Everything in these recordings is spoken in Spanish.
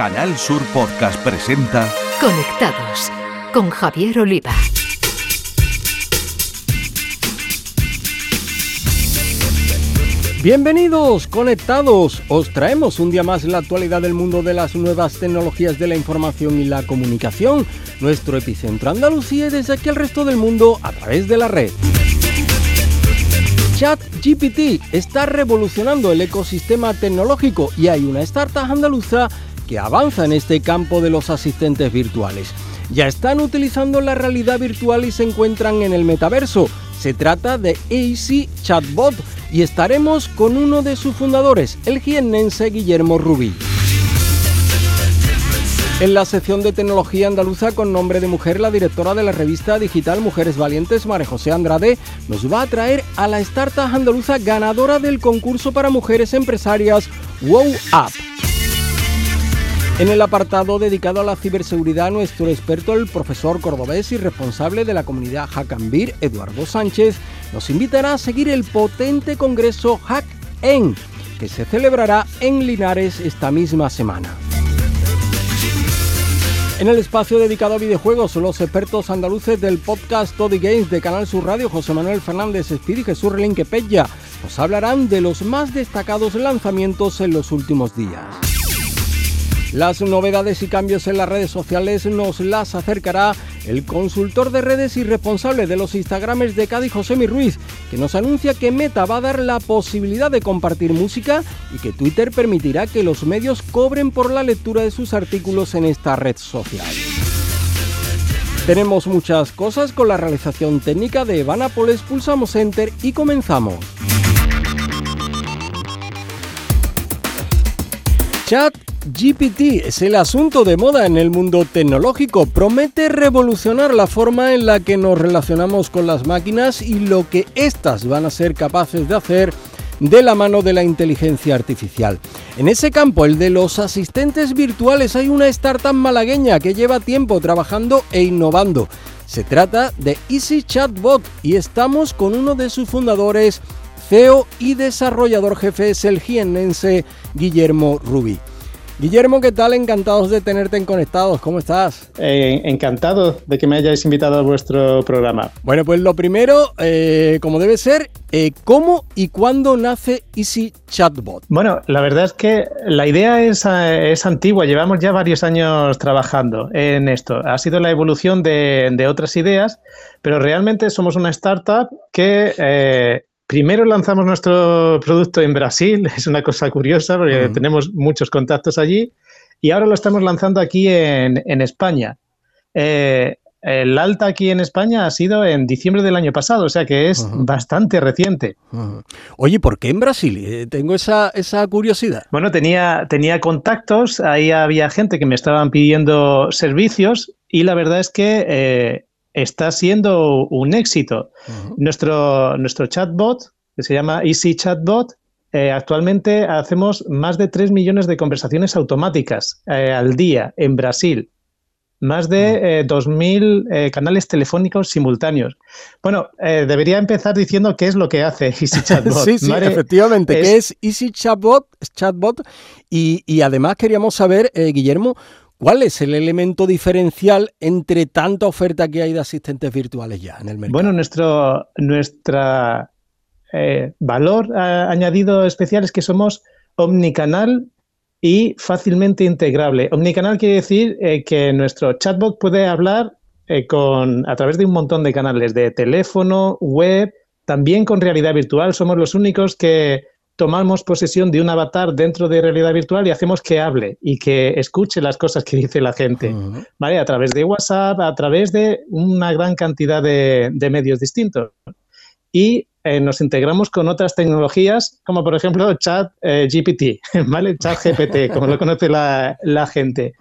Canal Sur Podcast presenta Conectados con Javier Oliva. Bienvenidos, conectados. Os traemos un día más la actualidad del mundo de las nuevas tecnologías de la información y la comunicación, nuestro epicentro Andalucía y desde aquí al resto del mundo a través de la red. ChatGPT está revolucionando el ecosistema tecnológico y hay una startup andaluza que avanza en este campo de los asistentes virtuales. Ya están utilizando la realidad virtual y se encuentran en el metaverso. Se trata de AC Chatbot y estaremos con uno de sus fundadores, el jiennense Guillermo Rubí. En la sección de tecnología andaluza con nombre de mujer, la directora de la revista digital Mujeres Valientes, María José Andrade, nos va a traer a la startup andaluza ganadora del concurso para mujeres empresarias Wow Up. En el apartado dedicado a la ciberseguridad, nuestro experto, el profesor cordobés y responsable de la comunidad Hackambir, Eduardo Sánchez, nos invitará a seguir el potente congreso Hack En, que se celebrará en Linares esta misma semana. En el espacio dedicado a videojuegos, los expertos andaluces del podcast Toddy Games de Canal Sur Radio, José Manuel Fernández Espíritu y Jesús Relinque Pella, nos hablarán de los más destacados lanzamientos en los últimos días. Las novedades y cambios en las redes sociales nos las acercará el consultor de redes y responsable de los Instagrames de Cádiz, José Ruiz, que nos anuncia que Meta va a dar la posibilidad de compartir música y que Twitter permitirá que los medios cobren por la lectura de sus artículos en esta red social. Tenemos muchas cosas con la realización técnica de Evanapoles, pulsamos Enter y comenzamos. Chat GPT es el asunto de moda en el mundo tecnológico. Promete revolucionar la forma en la que nos relacionamos con las máquinas y lo que éstas van a ser capaces de hacer de la mano de la inteligencia artificial. En ese campo, el de los asistentes virtuales, hay una startup malagueña que lleva tiempo trabajando e innovando. Se trata de Easy Chatbot y estamos con uno de sus fundadores, CEO y desarrollador jefe es el jiennense Guillermo Rubí. Guillermo, ¿qué tal? Encantados de tenerte en Conectados. ¿Cómo estás? Eh, encantado de que me hayáis invitado a vuestro programa. Bueno, pues lo primero, eh, como debe ser, eh, ¿cómo y cuándo nace Easy Chatbot? Bueno, la verdad es que la idea es, es, antigua. Llevamos ya varios años trabajando en esto. Ha sido la evolución de, de otras ideas, pero realmente somos una startup que Primero lanzamos nuestro producto en Brasil, es una cosa curiosa porque tenemos muchos contactos allí, y ahora lo estamos lanzando aquí en, España. Eh, el alta aquí en España ha sido en diciembre del año pasado, o sea que es bastante reciente. Oye, ¿por qué en Brasil? Eh, tengo esa, esa, curiosidad. Bueno, tenía, tenía contactos, ahí había gente que me estaban pidiendo servicios y la verdad es que eh, está siendo un éxito. nuestro, nuestro chatbot, que se llama Easy Chatbot, eh, actualmente hacemos más de 3 millones de conversaciones automáticas eh, al día en Brasil. Más de 2.000 eh, canales telefónicos simultáneos. Bueno, debería empezar diciendo qué es lo que hace Easy Chatbot. sí, sí, efectivamente, qué es Easy Chatbot, Chatbot y, y además queríamos saber, Guillermo, ¿Cuál es el elemento diferencial entre tanta oferta que hay de asistentes virtuales ya en el mercado? Bueno, nuestro nuestra, eh, valor eh, añadido especial es que somos omnicanal y fácilmente integrable. Omnicanal quiere decir eh, que nuestro chatbot puede hablar con, a través de un montón de canales, de teléfono, web, también con realidad virtual. Somos los únicos que tomamos posesión de un avatar dentro de realidad virtual y hacemos que hable y que escuche las cosas que dice la gente, ¿vale? A través de WhatsApp, a través de una gran cantidad de, medios distintos. Y eh, nos integramos con otras tecnologías, como por ejemplo Chat eh, GPT, ¿vale? Chat GPT, como lo conoce la, gente.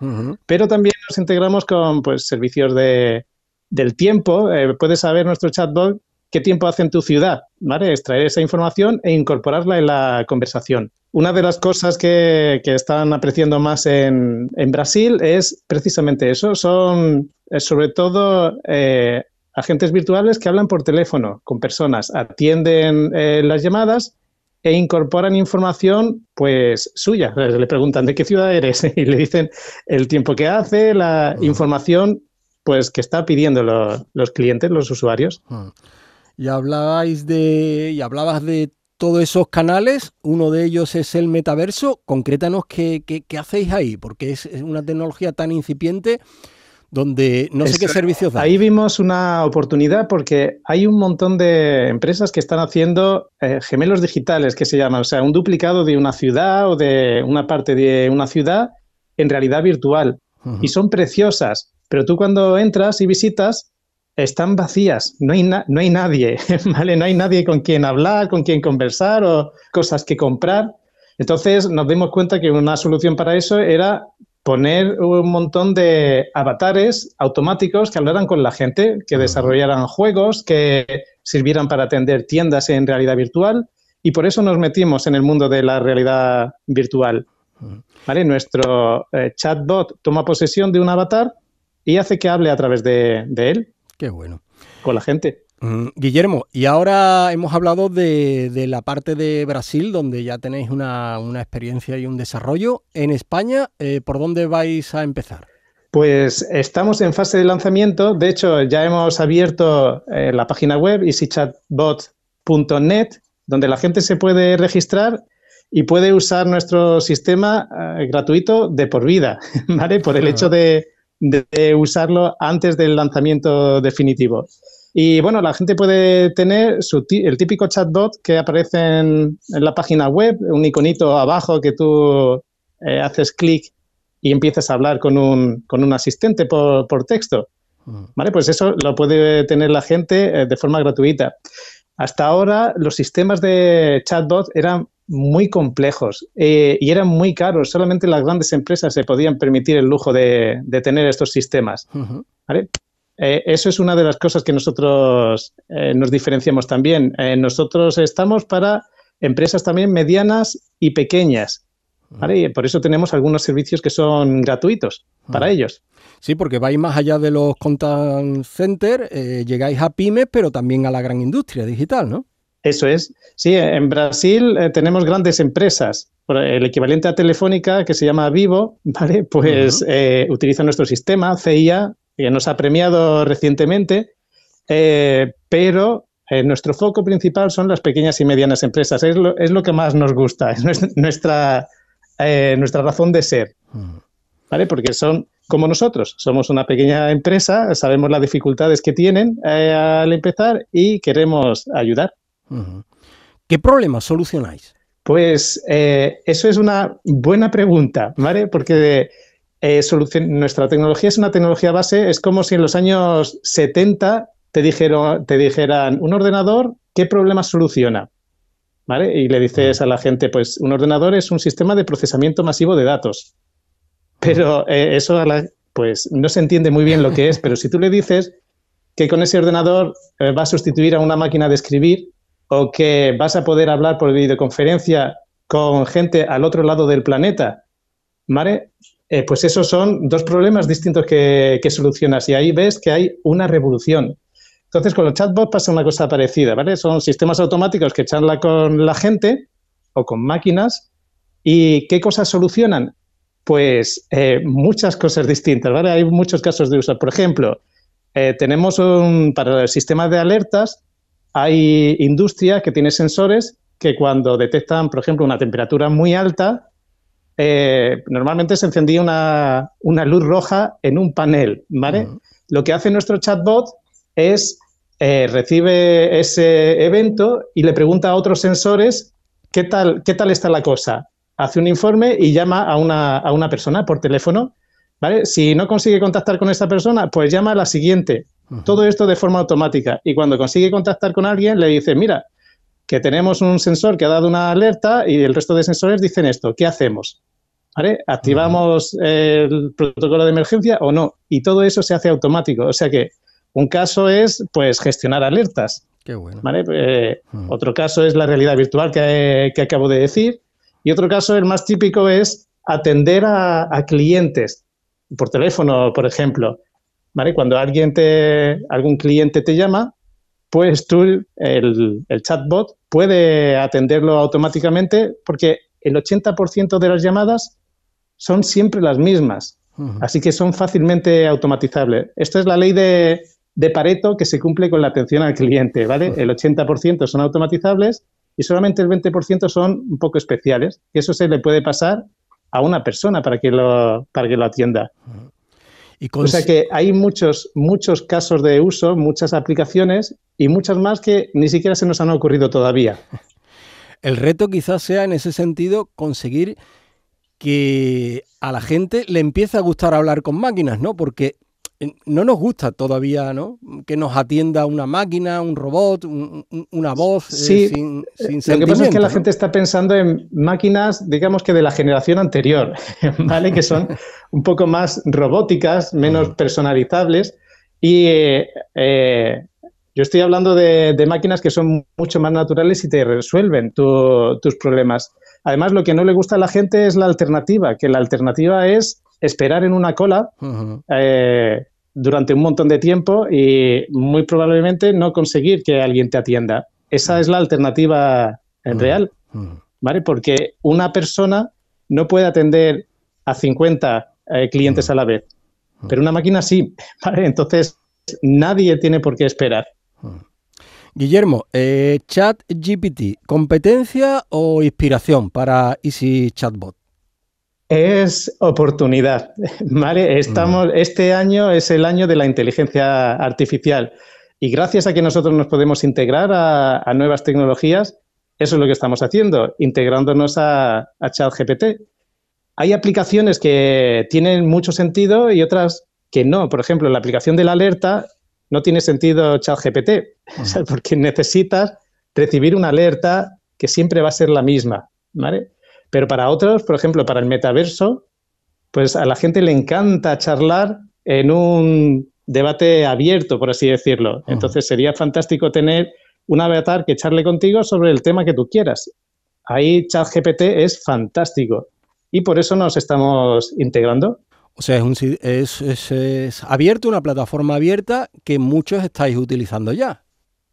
Pero también nos integramos con pues, servicios de, del tiempo. Eh, puedes saber nuestro chatbot qué tiempo hace en tu ciudad, ¿vale? Extraer esa información e incorporarla en la conversación. Una de las cosas que, están apreciando más en, Brasil es precisamente eso. Son sobre todo eh, agentes virtuales que hablan por teléfono con personas, atienden eh, las llamadas e incorporan información pues suya. Le preguntan de qué ciudad eres y le dicen el tiempo que hace, la información pues que está pidiendo los clientes, los usuarios. Y hablabais de y hablabas de todos esos canales, uno de ellos es el metaverso. Concrétanos qué, qué, hacéis ahí, porque es una tecnología tan incipiente donde no sé qué servicios da. Ahí vimos una oportunidad porque hay un montón de empresas que están haciendo eh, gemelos digitales, que se llaman, o sea, un duplicado de una ciudad o de una parte de una ciudad en realidad virtual. Y son preciosas, pero tú cuando entras y visitas, están vacías, no hay, no hay nadie, ¿vale? No hay nadie con quien hablar, con quien conversar o cosas que comprar. Entonces nos dimos cuenta que una solución para eso era poner un montón de avatares automáticos que hablaran con la gente, que desarrollaran juegos, que sirvieran para atender tiendas en realidad virtual. Y por eso nos metimos en el mundo de la realidad virtual. ¿Vale? Nuestro eh, chatbot toma posesión de un avatar y hace que hable a través de, de él. Qué bueno. Con la gente. Mm, Guillermo, y ahora hemos hablado de, la parte de Brasil, donde ya tenéis una, experiencia y un desarrollo. En España, eh, ¿por dónde vais a empezar? Pues estamos en fase de lanzamiento. De hecho, ya hemos abierto eh, la página web easychatbot.net, donde la gente se puede registrar y puede usar nuestro sistema eh, gratuito de por vida, ¿vale? Por el hecho de usarlo antes del lanzamiento definitivo. Y bueno, la gente puede tener el típico chatbot que aparece en, la página web, un iconito abajo que tú eh, haces clic y empiezas a hablar con un, con un asistente por, texto. Mm. ¿Vale? Pues eso lo puede tener la gente eh, de forma gratuita. Hasta ahora los sistemas de chatbot eran muy complejos eh, y eran muy caros. Solamente las grandes empresas se podían permitir el lujo de, tener estos sistemas. ¿vale? Eh, eso es una de las cosas que nosotros eh, nos diferenciamos también. Nosotros estamos para empresas también medianas y pequeñas. Y por eso tenemos algunos servicios que son gratuitos para ellos. Sí, porque vais más allá de los contact centers, llegáis a pymes, pero también a la gran industria digital, ¿no? Eso es. Sí, en Brasil tenemos grandes empresas. El equivalente a Telefónica, que se llama Vivo, ¿vale? Pues utiliza nuestro sistema, CIA, que nos ha premiado recientemente, eh, pero eh, nuestro foco principal son las pequeñas y medianas empresas. Es lo, es lo que más nos gusta, es nuestra, eh, nuestra razón de ser. ¿Vale? Porque son como nosotros, somos una pequeña empresa, sabemos las dificultades que tienen al empezar y queremos ayudar. ¿Qué problemas solucionáis? Pues eso es una buena pregunta, ¿vale? Porque eh, nuestra tecnología es una tecnología base, es como si en los años 70 te, dijeron, te dijeran, un ordenador, ¿qué problema soluciona? ¿Vale? Y le dices a la gente, pues un ordenador es un sistema de procesamiento masivo de datos. Pero eh, eso pues no se entiende muy bien lo que es, pero si tú le dices que con ese ordenador eh, va a sustituir a una máquina de escribir o que vas a poder hablar por videoconferencia con gente al otro lado del planeta, ¿vale? Eh, pues esos son dos problemas distintos que, solucionas y ahí ves que hay una revolución. Entonces, con los chatbots pasa una cosa parecida, ¿vale? Son sistemas automáticos que charlan con la gente o con máquinas y ¿qué cosas solucionan? Pues eh, muchas cosas distintas, ¿vale? Hay muchos casos de uso. Por ejemplo, eh, tenemos un, para el sistema de alertas, hay industria que tiene sensores que cuando detectan, por ejemplo, una temperatura muy alta, eh, normalmente se encendía una, luz roja en un panel, ¿vale? Lo que hace nuestro chatbot es eh, recibe ese evento y le pregunta a otros sensores qué tal, qué tal está la cosa. Hace un informe y llama a una, persona por teléfono. ¿vale? Si no consigue contactar con esa persona, pues llama a la siguiente. Todo esto de forma automática. Y cuando consigue contactar con alguien, le dice, mira, que tenemos un sensor que ha dado una alerta y el resto de sensores dicen esto, ¿qué hacemos? ¿Activamos el protocolo de emergencia o no? Y todo eso se hace automático. O sea que un caso es pues gestionar alertas. Qué bueno. Eh, otro caso es la realidad virtual que, acabo de decir. Y otro caso, el más típico, es atender a, clientes por teléfono, por ejemplo. ¿Vale? Cuando alguien te, algún cliente te llama, pues tú, el, el chatbot puede atenderlo automáticamente porque el 80% de las llamadas son siempre las mismas. Así que son fácilmente automatizables. Esta es la ley de, Pareto que se cumple con la atención al cliente, ¿vale? El 80% son automatizables y solamente el 20% son un poco especiales. Y eso se le puede pasar a una persona para que lo, para que lo atienda. O sea que hay muchos, muchos casos de uso, muchas aplicaciones y muchas más que ni siquiera se nos han ocurrido todavía. El reto quizás sea en ese sentido conseguir que a la gente le empiece a gustar hablar con máquinas, ¿no? Porque no nos gusta todavía, ¿no? Que nos atienda una máquina, un robot, una voz eh, sin, sin Lo que pasa es que la gente está pensando en máquinas, digamos que de la generación anterior, ¿vale? que son un poco más robóticas, menos personalizables. Y eh, yo estoy hablando de, máquinas que son mucho más naturales y te resuelven tus problemas. Además, lo que no le gusta a la gente es la alternativa, que la alternativa es esperar en una cola eh, durante un montón de tiempo y muy probablemente no conseguir que alguien te atienda. Esa es la alternativa en real, ¿vale? Porque una persona no puede atender a 50 eh, clientes a la vez, pero una máquina sí, ¿vale? Entonces, nadie tiene por qué esperar. Guillermo, eh, Chat GPT, ¿competencia o inspiración para Easy Chatbot? Es oportunidad, ¿vale? Estamos, Este año es el año de la inteligencia artificial y gracias a que nosotros nos podemos integrar a, nuevas tecnologías, eso es lo que estamos haciendo, integrándonos a, a ChatGPT. Hay aplicaciones que tienen mucho sentido y otras que no. Por ejemplo, la aplicación de la alerta no tiene sentido ChatGPT, porque necesitas recibir una alerta que siempre va a ser la misma, ¿vale? Pero para otros, por ejemplo, para el metaverso, pues a la gente le encanta charlar en un debate abierto, por así decirlo. Entonces sería fantástico tener un avatar que charle contigo sobre el tema que tú quieras. Ahí ChatGPT es fantástico y por eso nos estamos integrando. O sea, es, es, abierto, una plataforma abierta que muchos estáis utilizando ya.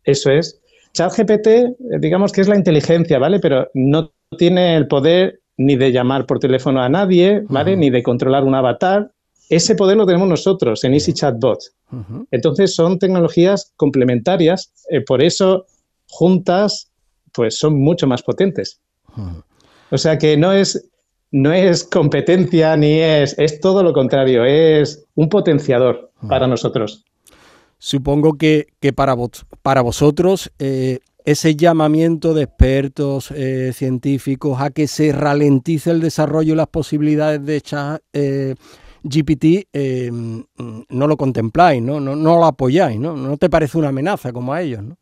Eso es. ChatGPT, eh, digamos que es la inteligencia, ¿vale? Pero no tiene el poder ni de llamar por teléfono a nadie, ¿vale? Ni de controlar un avatar. Ese poder lo tenemos nosotros en Easy Chatbot. Entonces son tecnologías complementarias, eh, por eso juntas, pues son mucho más potentes. O sea que no es no es competencia ni es, es todo lo contrario, es un potenciador para nosotros. Supongo que, para, para vosotros eh, ese llamamiento de expertos eh, científicos a que se ralentice el desarrollo y las posibilidades de echar eh, GPT no lo contempláis, ¿no? No, no lo apoyáis, ¿no? No te parece una amenaza como a ellos, ¿no?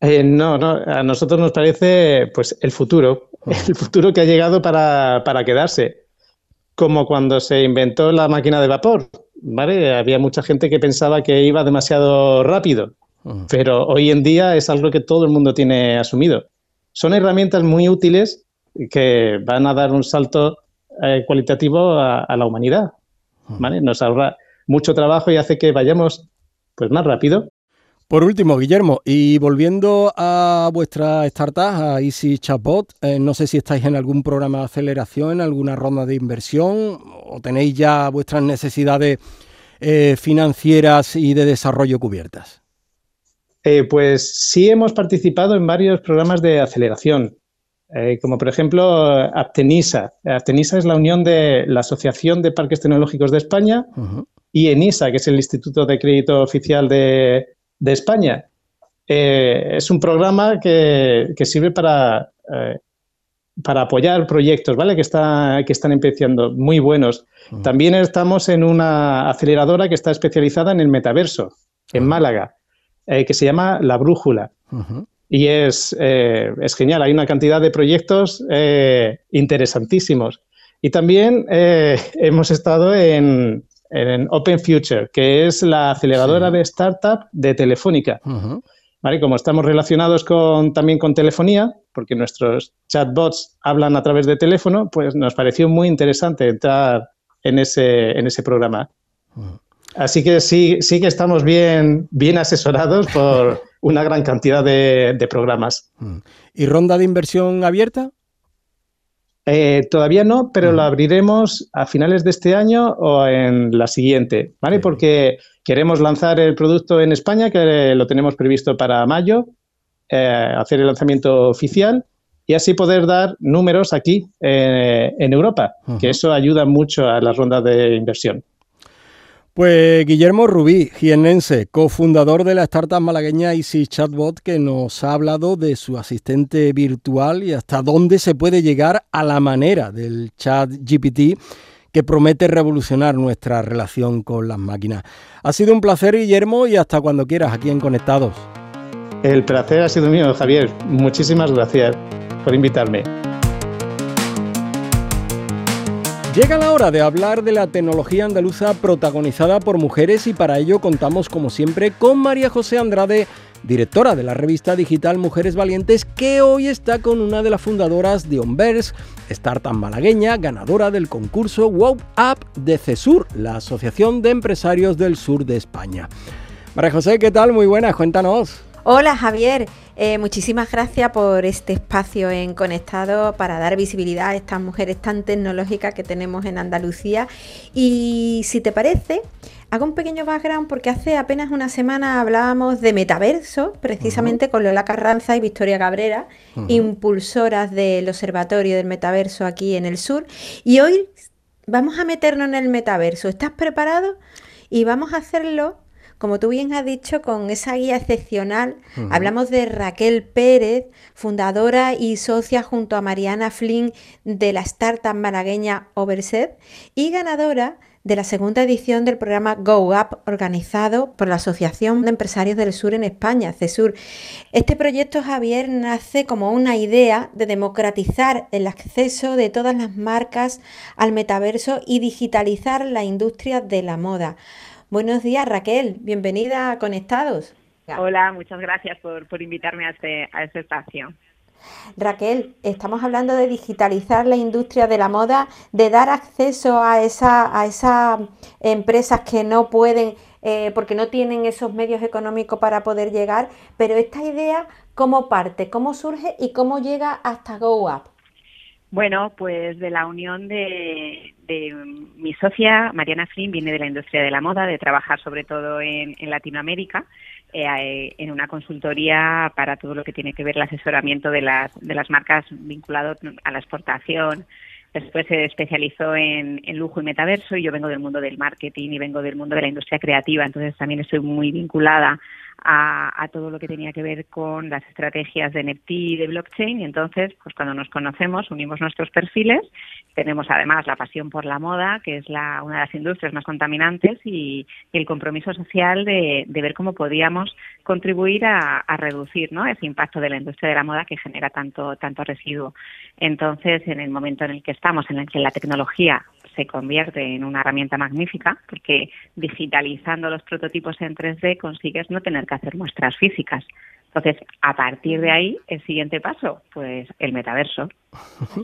no, no, a nosotros nos parece pues el futuro el futuro que ha llegado para, quedarse. Como cuando se inventó la máquina de vapor, ¿vale? Había mucha gente que pensaba que iba demasiado rápido, pero hoy en día es algo que todo el mundo tiene asumido. Son herramientas muy útiles que van a dar un salto eh, cualitativo a, la humanidad, ¿vale? Nos ahorra mucho trabajo y hace que vayamos pues más rápido por último, Guillermo, y volviendo a vuestra startup, a Easy Chatbot, eh, no sé si estáis en algún programa de aceleración, en alguna ronda de inversión, o tenéis ya vuestras necesidades eh, financieras y de desarrollo cubiertas. Eh, pues sí hemos participado en varios programas de aceleración, como por ejemplo Aptenisa. Aptenisa es la unión de la Asociación de Parques Tecnológicos de España y ENISA, que es el Instituto de Crédito Oficial de, de España. Eh, es un programa que, sirve para, eh, para apoyar proyectos, ¿vale? Que, está, que están empezando, muy buenos. También estamos en una aceleradora que está especializada en el metaverso, en Málaga, eh, que se llama La Brújula. Y es, es, genial, hay una cantidad de proyectos interesantísimos. Y también hemos estado en, en Open Future, que es la aceleradora de startup de Telefónica. ¿Vale? Como estamos relacionados con, también con telefonía, porque nuestros chatbots hablan a través de teléfono, pues nos pareció muy interesante entrar en ese, en ese programa. Así que sí, sí que estamos bien, bien asesorados por, una gran cantidad de, programas. ¿Y ronda de inversión abierta? Eh, todavía no, pero lo abriremos a finales de este año o en la siguiente, ¿vale? Porque queremos lanzar el producto en España, que lo tenemos previsto para mayo, eh, hacer el lanzamiento oficial y así poder dar números aquí eh, en Europa, que eso ayuda mucho a las rondas de inversión. Pues Guillermo Rubí, jiennense, cofundador de la startup malagueña Easy Chatbot, que nos ha hablado de su asistente virtual y hasta dónde se puede llegar a la manera del chat GPT que promete revolucionar nuestra relación con las máquinas. Ha sido un placer, Guillermo, y hasta cuando quieras aquí en Conectados. El placer ha sido mío, Javier. Muchísimas gracias por invitarme. Llega la hora de hablar de la tecnología andaluza protagonizada por mujeres y para ello contamos como siempre con María José Andrade, directora de la revista digital Mujeres Valientes, que hoy está con una de las fundadoras de Onverse, startup malagueña, ganadora del concurso Wow Up de CESUR, la Asociación de Empresarios del Sur de España. María José, ¿qué tal? Muy buenas, cuéntanos. Hola Javier, eh, muchísimas gracias por este espacio en Conectado para dar visibilidad a estas mujeres tan tecnológicas que tenemos en Andalucía. Y si te parece, hago un pequeño background porque hace apenas una semana hablábamos de metaverso, precisamente con Lola Carranza y Victoria Cabrera, impulsoras del Observatorio del Metaverso aquí en el sur. Y hoy vamos a meternos en el metaverso. ¿Estás preparado? Y vamos a hacerlo como tú bien has dicho, con esa guía excepcional, hablamos de Raquel Pérez, fundadora y socia junto a Mariana Flynn de la startup malagueña Overset y ganadora de la segunda edición del programa Go Up organizado por la Asociación de Empresarios del Sur en España, CESUR. Este proyecto, Javier, nace como una idea de democratizar el acceso de todas las marcas al metaverso y digitalizar la industria de la moda. Buenos días, Raquel. Bienvenida a Conectados. Hola, muchas gracias por, invitarme a este, a este espacio. Raquel, estamos hablando de digitalizar la industria de la moda, de dar acceso a, esa, a esas empresas que no pueden, eh, porque no tienen esos medios económicos para poder llegar, pero esta idea, ¿cómo parte? ¿Cómo surge y cómo llega hasta GoUp? Bueno, pues de la unión de, mi socia, Mariana Flynn, viene de la industria de la moda, de trabajar sobre todo en, Latinoamérica, eh, en una consultoría para todo lo que tiene que ver el asesoramiento de las, de las marcas vinculado a la exportación. Después se especializó en lujo y metaverso y yo vengo del mundo del marketing y vengo del mundo de la industria creativa, entonces también estoy muy vinculada a, todo lo que tenía que ver con las estrategias de NFT y de blockchain. Y entonces pues cuando nos conocemos unimos nuestros perfiles. Tenemos además la pasión por la moda que es la, una de las industrias más contaminantes y, el compromiso social de, ver cómo podíamos contribuir a, reducir ¿no? ese impacto de la industria de la moda que genera tanto tanto residuo. Entonces en el momento en el que estamos en el que la tecnología se convierte en una herramienta magnífica porque digitalizando los prototipos en 3D consigues no tener que hacer muestras físicas. Entonces, a partir de ahí, el siguiente paso, pues el metaverso.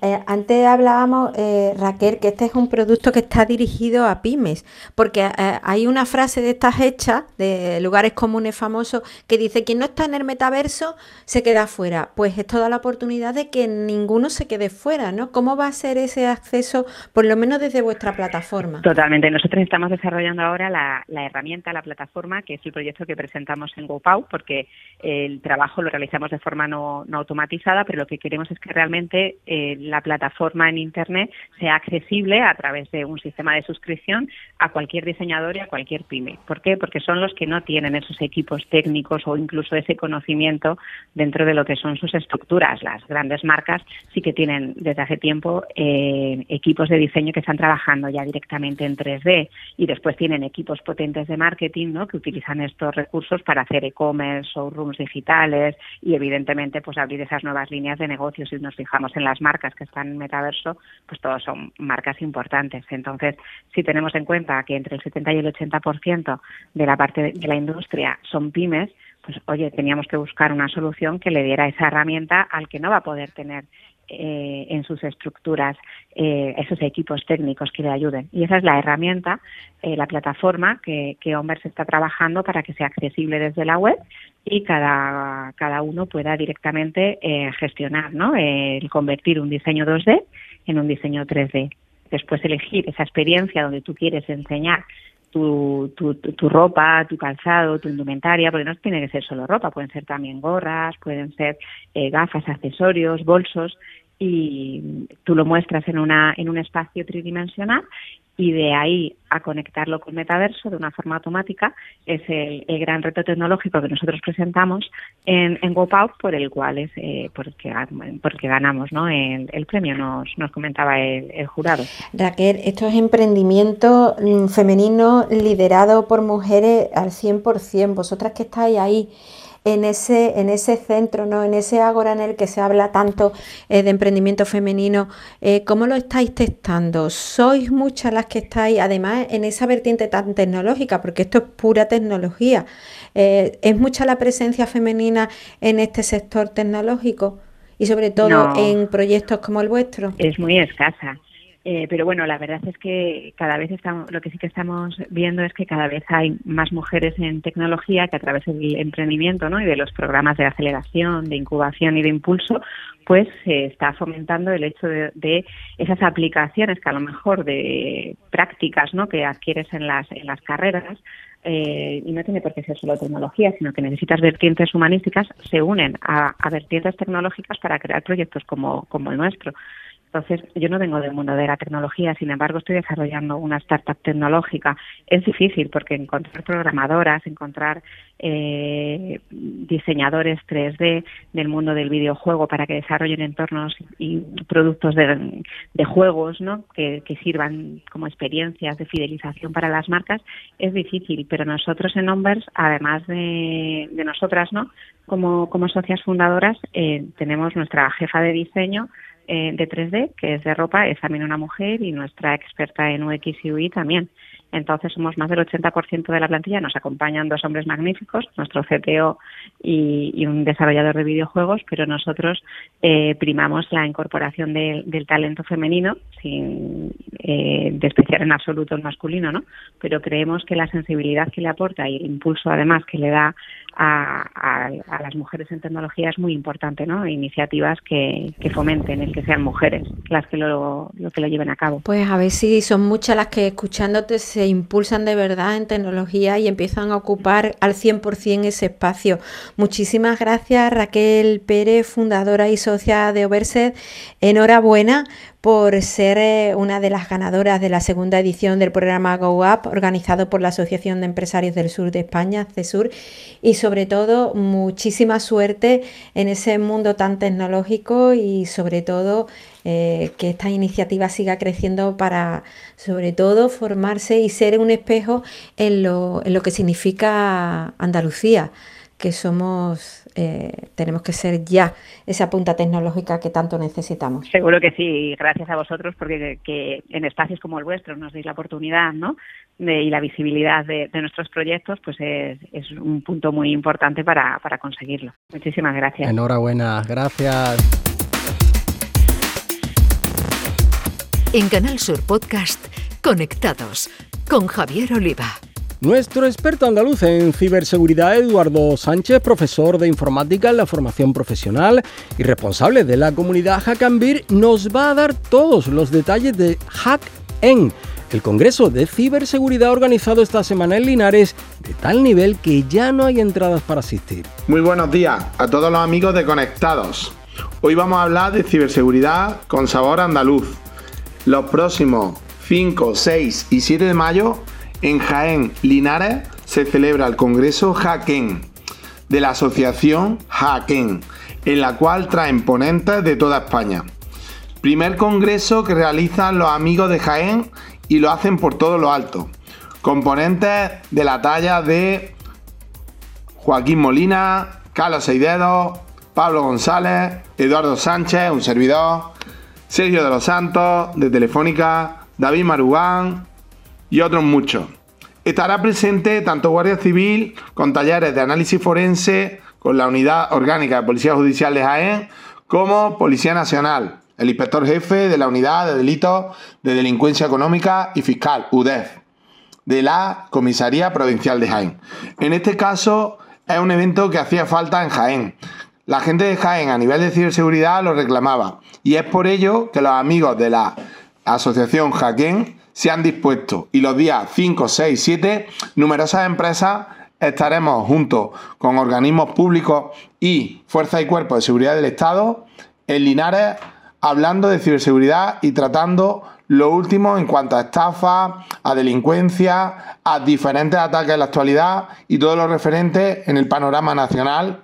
Eh, antes hablábamos, eh, Raquel, que este es un producto que está dirigido a pymes, porque eh, hay una frase de estas hechas, de lugares comunes famosos, que dice, quien no está en el metaverso se queda fuera. Pues esto da la oportunidad de que ninguno se quede fuera, ¿no? ¿Cómo va a ser ese acceso, por lo menos desde vuestra plataforma? Totalmente. Nosotros estamos desarrollando ahora la, la herramienta, la plataforma, que es el proyecto que presentamos en GoPau, porque el trabajo lo realizamos de forma no, no automatizada, pero lo que queremos es que realmente eh, la plataforma en Internet sea accesible a través de un sistema de suscripción a cualquier diseñador y a cualquier pyme. ¿Por qué? Porque son los que no tienen esos equipos técnicos o incluso ese conocimiento dentro de lo que son sus estructuras. Las grandes marcas sí que tienen desde hace tiempo eh, equipos de diseño que están trabajando ya directamente en 3D y después tienen equipos potentes de marketing ¿no? que utilizan estos recursos para hacer e-commerce, showrooms digitales y evidentemente pues abrir esas nuevas líneas de negocios si nos fijamos en las marcas que están en metaverso, pues todos son marcas importantes. Entonces, si tenemos en cuenta que entre el 70 y el 80% de la parte de la industria son pymes, pues oye, teníamos que buscar una solución que le diera esa herramienta al que no va a poder tener eh, en sus estructuras eh, esos equipos técnicos que le ayuden. Y esa es la herramienta, eh, la plataforma que, que está trabajando para que sea accesible desde la web y cada, cada uno pueda directamente gestionar, ¿no? el convertir un diseño 2D en un diseño 3D. Después elegir esa experiencia donde tú quieres enseñar tu, tu, tu, ropa, tu calzado, tu indumentaria, porque no tiene que ser solo ropa, pueden ser también gorras, pueden ser eh, gafas, accesorios, bolsos, y tú lo muestras en, una, en un espacio tridimensional y de ahí a conectarlo con metaverso de una forma automática es el, gran reto tecnológico que nosotros presentamos en, en GoPow por el cual es eh, porque ganamos ¿no? el, el premio, nos, nos comentaba el, el, jurado. Raquel, esto es emprendimiento mm, femenino liderado por mujeres al 100%. Vosotras que estáis ahí en ese, en ese centro, ¿no? en ese ágora en el que se habla tanto eh, de emprendimiento femenino, eh, ¿cómo lo estáis testando? ¿Sois muchas las que estáis, además, en esa vertiente tan tecnológica, porque esto es pura tecnología? Eh, ¿Es mucha la presencia femenina en este sector tecnológico? Y sobre todo en proyectos como el vuestro. Es muy escasa. Eh, pero bueno, la verdad es que cada vez estamos, lo que sí que estamos viendo es que cada vez hay más mujeres en tecnología que a través del emprendimiento ¿no? y de los programas de aceleración, de incubación y de impulso, pues se está fomentando el hecho de, esas aplicaciones que a lo mejor de prácticas ¿no? que adquieres en las, en las carreras eh, y no tiene por qué ser solo tecnología, sino que necesitas vertientes humanísticas, se unen a, a vertientes tecnológicas para crear proyectos como, como el nuestro. Entonces, yo no vengo del mundo de la tecnología, sin embargo, estoy desarrollando una startup tecnológica. Es difícil porque encontrar programadoras, encontrar eh, diseñadores 3D del mundo del videojuego para que desarrollen entornos y productos de, juegos ¿no? que, sirvan como experiencias de fidelización para las marcas es difícil, pero nosotros en Numbers, además de, nosotras, ¿no? como, como socias fundadoras, eh, tenemos nuestra jefa de diseño eh, de 3D, que es de ropa, es también una mujer y nuestra experta en UX y UI también. Entonces somos más del 80% de la plantilla, nos acompañan dos hombres magníficos, nuestro CTO y, un desarrollador de videojuegos, pero nosotros eh, primamos la incorporación del talento femenino, sin eh, despreciar en absoluto el masculino, ¿no? Pero creemos que la sensibilidad que le aporta y el impulso además que le da a, las mujeres en tecnología es muy importante, ¿no? Iniciativas que, fomenten el que sean mujeres las que lo, lo, que lo lleven a cabo. Pues a ver si son muchas las que escuchándote se impulsan de verdad en tecnología y empiezan a ocupar al 100% ese espacio. Muchísimas gracias Raquel Pérez, fundadora y socia de Overset. Enhorabuena por ser eh, una de las ganadoras de la segunda edición del programa Go Up, organizado por la Asociación de Empresarios del Sur de España, CESUR, y sobre todo muchísima suerte en ese mundo tan tecnológico y sobre todo eh, que esta iniciativa siga creciendo para sobre todo formarse y ser un espejo en lo, en lo que significa Andalucía que somos, eh, tenemos que ser ya esa punta tecnológica que tanto necesitamos. Seguro que sí, gracias a vosotros, porque que en espacios como el vuestro nos deis la oportunidad ¿no? y la visibilidad de, nuestros proyectos, pues es, es, un punto muy importante para, para conseguirlo. Muchísimas gracias. Enhorabuena, gracias. En Canal Sur Podcast, Conectados con Javier Oliva. Nuestro experto andaluz en ciberseguridad, Eduardo Sánchez, profesor de informática en la formación profesional y responsable de la comunidad Hackambir, nos va a dar todos los detalles de HackN, el Congreso de Ciberseguridad organizado esta semana en Linares, de tal nivel que ya no hay entradas para asistir. Muy buenos días a todos los amigos de Conectados. Hoy vamos a hablar de ciberseguridad con sabor andaluz. Los próximos 5, 6 y 7 de mayo en Jaén, Linares, se celebra el Congreso Jaquén de la Asociación Jaquén, en la cual traen ponentes de toda España. Primer congreso que realizan los amigos de Jaén y lo hacen por todo lo alto. Componentes de la talla de Joaquín Molina, Carlos Seidedo, Pablo González, Eduardo Sánchez, un servidor, Sergio de los Santos, de Telefónica, David Marugán, y otros muchos. Estará presente tanto Guardia Civil con talleres de análisis forense con la Unidad Orgánica de Policía Judicial de Jaén, como Policía Nacional, el inspector jefe de la Unidad de Delitos de Delincuencia Económica y Fiscal, UDEF, de la Comisaría Provincial de Jaén. En este caso es un evento que hacía falta en Jaén. La gente de Jaén a nivel de ciberseguridad lo reclamaba y es por ello que los amigos de la Asociación Jaén se han dispuesto y los días 5, 6, 7 numerosas empresas estaremos junto con organismos públicos y fuerzas y cuerpos de seguridad del Estado en Linares hablando de ciberseguridad y tratando lo último en cuanto a estafa, a delincuencia, a diferentes ataques en la actualidad y todo lo referente en el panorama nacional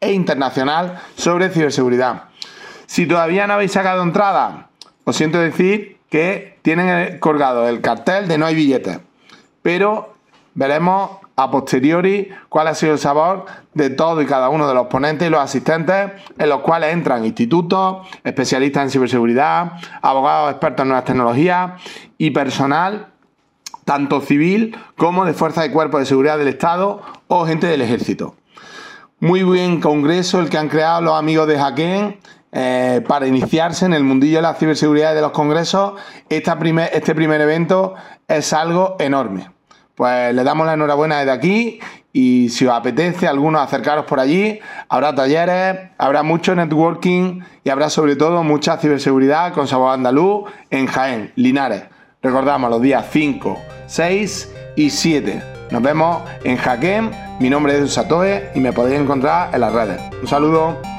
e internacional sobre ciberseguridad. Si todavía no habéis sacado entrada, os siento decir que tienen colgado el cartel de no hay billetes, pero veremos a posteriori cuál ha sido el sabor de todo y cada uno de los ponentes y los asistentes, en los cuales entran institutos, especialistas en ciberseguridad, abogados expertos en nuevas tecnologías y personal tanto civil como de fuerzas y cuerpos de seguridad del Estado o gente del ejército. Muy buen congreso el que han creado los amigos de Jaquén eh, para iniciarse en el mundillo de la ciberseguridad de los congresos. este primer evento es algo enorme. Pues le damos la enhorabuena desde aquí y si os apetece algunos acercaros por allí, habrá talleres, habrá mucho networking y habrá sobre todo mucha ciberseguridad con sabor andaluz en Jaén, Linares. Recordamos los días 5, 6 y 7. Nos vemos en Jaén. Mi nombre es Satoe y me podéis encontrar en las redes. Un saludo.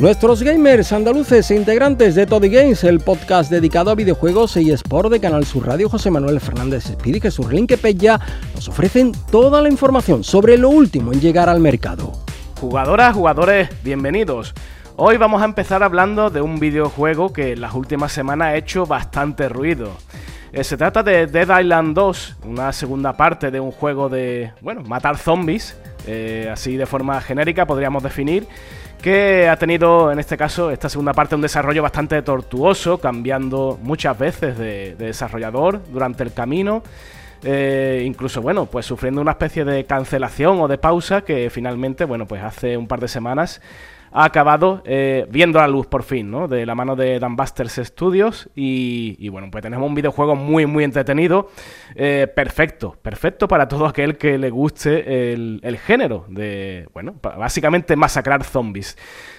Nuestros gamers andaluces e integrantes de Toddy Games, el podcast dedicado a videojuegos y sport de Canal Sur Radio, José Manuel Fernández Espíritu y Jesús Linquepella, nos ofrecen toda la información sobre lo último en llegar al mercado. Jugadoras, jugadores, bienvenidos. Hoy vamos a empezar hablando de un videojuego que en las últimas semanas ha hecho bastante ruido. Eh, se trata de Dead Island 2, una segunda parte de un juego de, bueno, matar zombies, eh, así de forma genérica podríamos definir, que ha tenido en este caso esta segunda parte un desarrollo bastante tortuoso, cambiando muchas veces de, desarrollador durante el camino. Eh, incluso, bueno, pues sufriendo una especie de cancelación o de pausa que finalmente, bueno, pues hace un par de semanas ha acabado eh, viendo la luz por fin, ¿no? De la mano de Busters Studios y, bueno, pues tenemos un videojuego muy, muy entretenido, eh, perfecto, perfecto para todo aquel que le guste el, género de, bueno, básicamente masacrar zombies.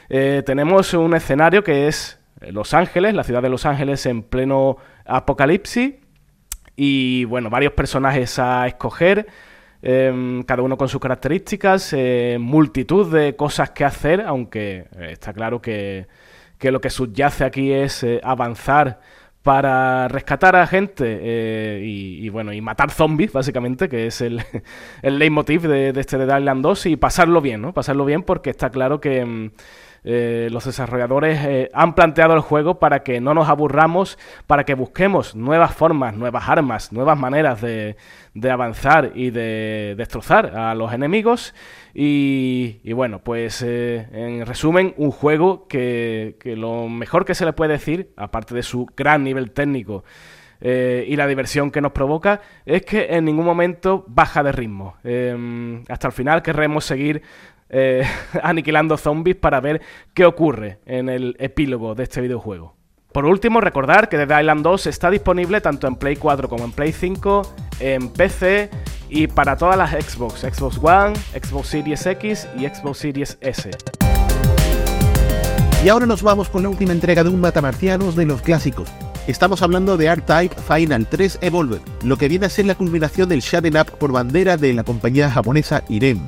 Eh, tenemos un escenario que es Los Ángeles, la ciudad de Los Ángeles en pleno apocalipsis y bueno, varios personajes a escoger. Em, cada uno con sus características, eh, multitud de cosas que hacer, aunque eh, está claro que, lo que subyace aquí es eh, avanzar para rescatar a gente y, bueno y matar zombies básicamente que es el, el leitmotiv de, de este de Island 2 y pasarlo bien no pasarlo bien porque está claro que em, eh, los desarrolladores eh, han planteado el juego para que no nos aburramos, para que busquemos nuevas formas, nuevas armas, nuevas maneras de, avanzar y de destrozar a los enemigos. Y, bueno, pues eh, en resumen, un juego que, lo mejor que se le puede decir, aparte de su gran nivel técnico, y la diversión que nos provoca es que en ningún momento baja de ritmo. Em, hasta el final querremos seguir eh, aniquilando zombies para ver qué ocurre en el epílogo de este videojuego. Por último, recordar que Dead Island 2 está disponible tanto en Play 4 como en Play 5, en PC y para todas las Xbox, Xbox One, Xbox Series X y Xbox Series S. Y ahora nos vamos con la última entrega de un Matamarcianos de los clásicos. Estamos hablando de R-Type Final 3 Evolved, lo que viene a ser la culminación del Shaden Up por bandera de la compañía japonesa Irem.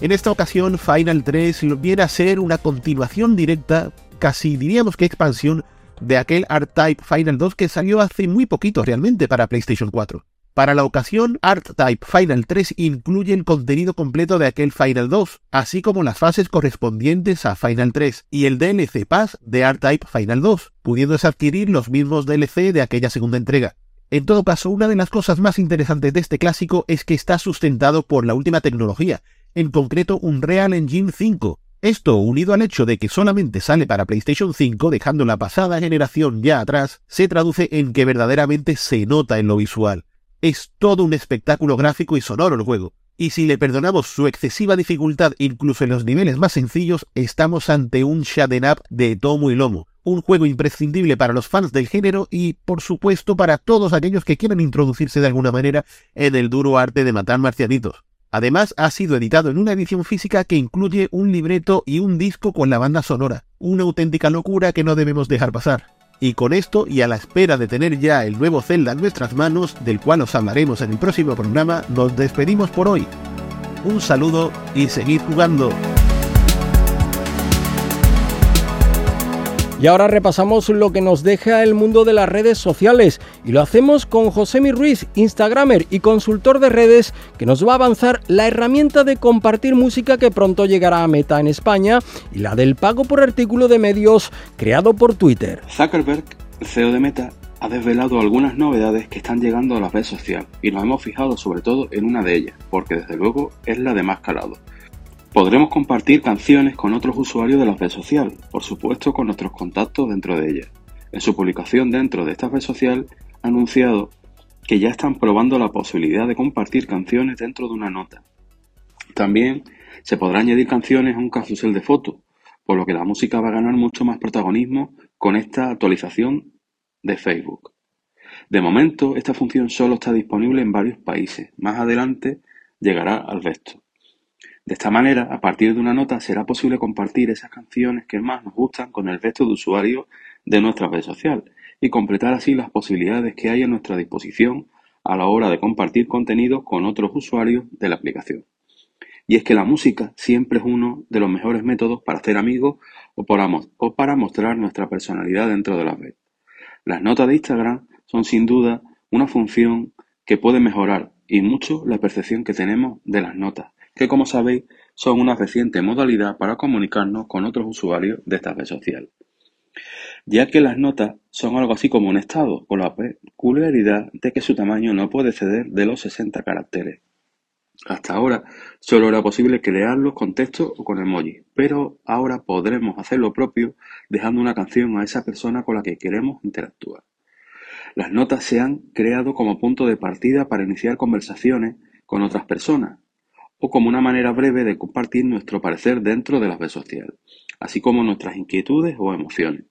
En esta ocasión, Final 3 viene a ser una continuación directa, casi diríamos que expansión, de aquel R-Type Final 2 que salió hace muy poquito realmente para PlayStation 4. Para la ocasión, R-Type Final 3 incluye el contenido completo de aquel Final 2, así como las fases correspondientes a Final 3 y el DLC Pass de R-Type Final 2, pudiéndose adquirir los mismos DLC de aquella segunda entrega. En todo caso, una de las cosas más interesantes de este clásico es que está sustentado por la última tecnología, en concreto un Real Engine 5. Esto, unido al hecho de que solamente sale para PlayStation 5, dejando la pasada generación ya atrás, se traduce en que verdaderamente se nota en lo visual. Es todo un espectáculo gráfico y sonoro el juego. Y si le perdonamos su excesiva dificultad incluso en los niveles más sencillos, estamos ante un Shaden Up de tomo y lomo, un juego imprescindible para los fans del género y, por supuesto, para todos aquellos que quieran introducirse de alguna manera en el duro arte de matar marcianitos. Además, ha sido editado en una edición física que incluye un libreto y un disco con la banda sonora, una auténtica locura que no debemos dejar pasar. Y con esto, y a la espera de tener ya el nuevo Zelda en nuestras manos, del cual os hablaremos en el próximo programa, nos despedimos por hoy. Un saludo y seguid jugando. Y ahora repasamos lo que nos deja el mundo de las redes sociales y lo hacemos con Josemi Ruiz, Instagramer y consultor de redes, que nos va a avanzar la herramienta de compartir música que pronto llegará a Meta en España y la del pago por artículo de medios creado por Twitter. Zuckerberg, CEO de Meta, ha desvelado algunas novedades que están llegando a la red social y nos hemos fijado sobre todo en una de ellas, porque desde luego es la de más calado. Podremos compartir canciones con otros usuarios de la red social, por supuesto con nuestros contactos dentro de ella. En su publicación dentro de esta red social ha anunciado que ya están probando la posibilidad de compartir canciones dentro de una nota. También se podrá añadir canciones a un carrusel de fotos, por lo que la música va a ganar mucho más protagonismo con esta actualización de Facebook. De momento, esta función solo está disponible en varios países. Más adelante llegará al resto. De esta manera, a partir de una nota será posible compartir esas canciones que más nos gustan con el resto de usuarios de nuestra red social y completar así las posibilidades que hay a nuestra disposición a la hora de compartir contenido con otros usuarios de la aplicación. Y es que la música siempre es uno de los mejores métodos para hacer amigos o para, o para mostrar nuestra personalidad dentro de la red. Las notas de Instagram son sin duda una función que puede mejorar y mucho la percepción que tenemos de las notas que como sabéis son una reciente modalidad para comunicarnos con otros usuarios de esta red social. Ya que las notas son algo así como un estado, con la peculiaridad de que su tamaño no puede ceder de los 60 caracteres. Hasta ahora solo era posible crearlos con texto o con emoji, pero ahora podremos hacer lo propio dejando una canción a esa persona con la que queremos interactuar. Las notas se han creado como punto de partida para iniciar conversaciones con otras personas, o como una manera breve de compartir nuestro parecer dentro de la red social, así como nuestras inquietudes o emociones.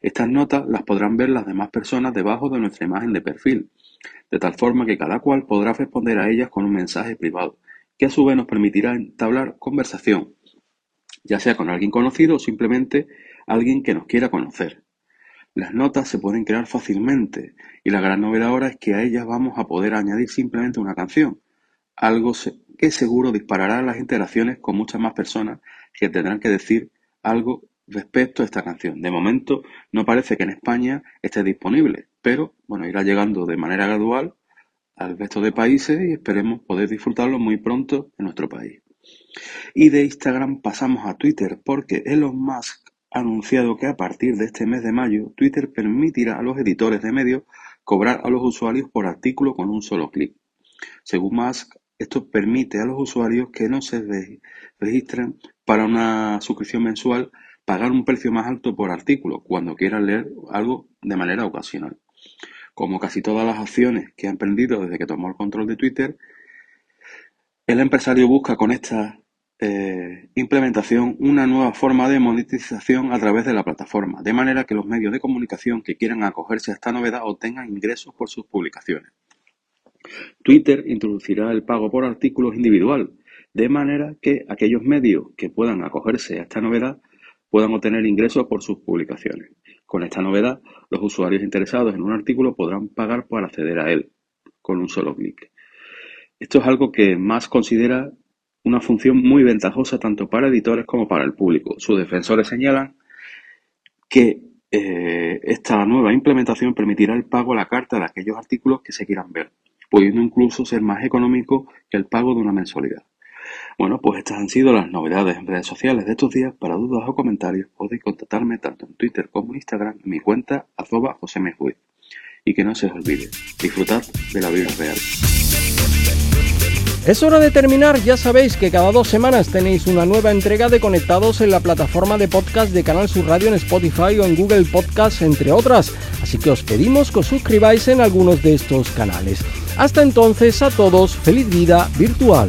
Estas notas las podrán ver las demás personas debajo de nuestra imagen de perfil, de tal forma que cada cual podrá responder a ellas con un mensaje privado, que a su vez nos permitirá entablar conversación, ya sea con alguien conocido o simplemente alguien que nos quiera conocer. Las notas se pueden crear fácilmente y la gran novedad ahora es que a ellas vamos a poder añadir simplemente una canción, algo que seguro disparará las interacciones con muchas más personas que tendrán que decir algo respecto a esta canción. De momento no parece que en España esté disponible, pero bueno, irá llegando de manera gradual al resto de países y esperemos poder disfrutarlo muy pronto en nuestro país. Y de Instagram pasamos a Twitter porque Elon Musk ha anunciado que a partir de este mes de mayo Twitter permitirá a los editores de medios cobrar a los usuarios por artículo con un solo clic. Según Musk, esto permite a los usuarios que no se registren para una suscripción mensual pagar un precio más alto por artículo cuando quieran leer algo de manera ocasional. Como casi todas las acciones que ha emprendido desde que tomó el control de Twitter, el empresario busca con esta eh, implementación una nueva forma de monetización a través de la plataforma, de manera que los medios de comunicación que quieran acogerse a esta novedad obtengan ingresos por sus publicaciones. Twitter introducirá el pago por artículos individual, de manera que aquellos medios que puedan acogerse a esta novedad puedan obtener ingresos por sus publicaciones. Con esta novedad, los usuarios interesados en un artículo podrán pagar por acceder a él con un solo clic. Esto es algo que más considera una función muy ventajosa tanto para editores como para el público. Sus defensores señalan que eh, esta nueva implementación permitirá el pago a la carta de aquellos artículos que se quieran ver pudiendo incluso ser más económico que el pago de una mensualidad. Bueno, pues estas han sido las novedades en redes sociales de estos días. Para dudas o comentarios podéis contactarme tanto en Twitter como en Instagram en mi cuenta arroba Y que no se os olvide, disfrutad de la vida real. Es hora de terminar, ya sabéis que cada dos semanas tenéis una nueva entrega de Conectados en la plataforma de podcast de Canal Sur Radio en Spotify o en Google Podcast, entre otras, así que os pedimos que os suscribáis en algunos de estos canales. Hasta entonces a todos, feliz vida virtual.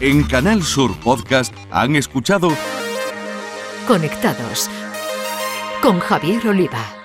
En Canal Sur Podcast han escuchado Conectados con Javier Oliva.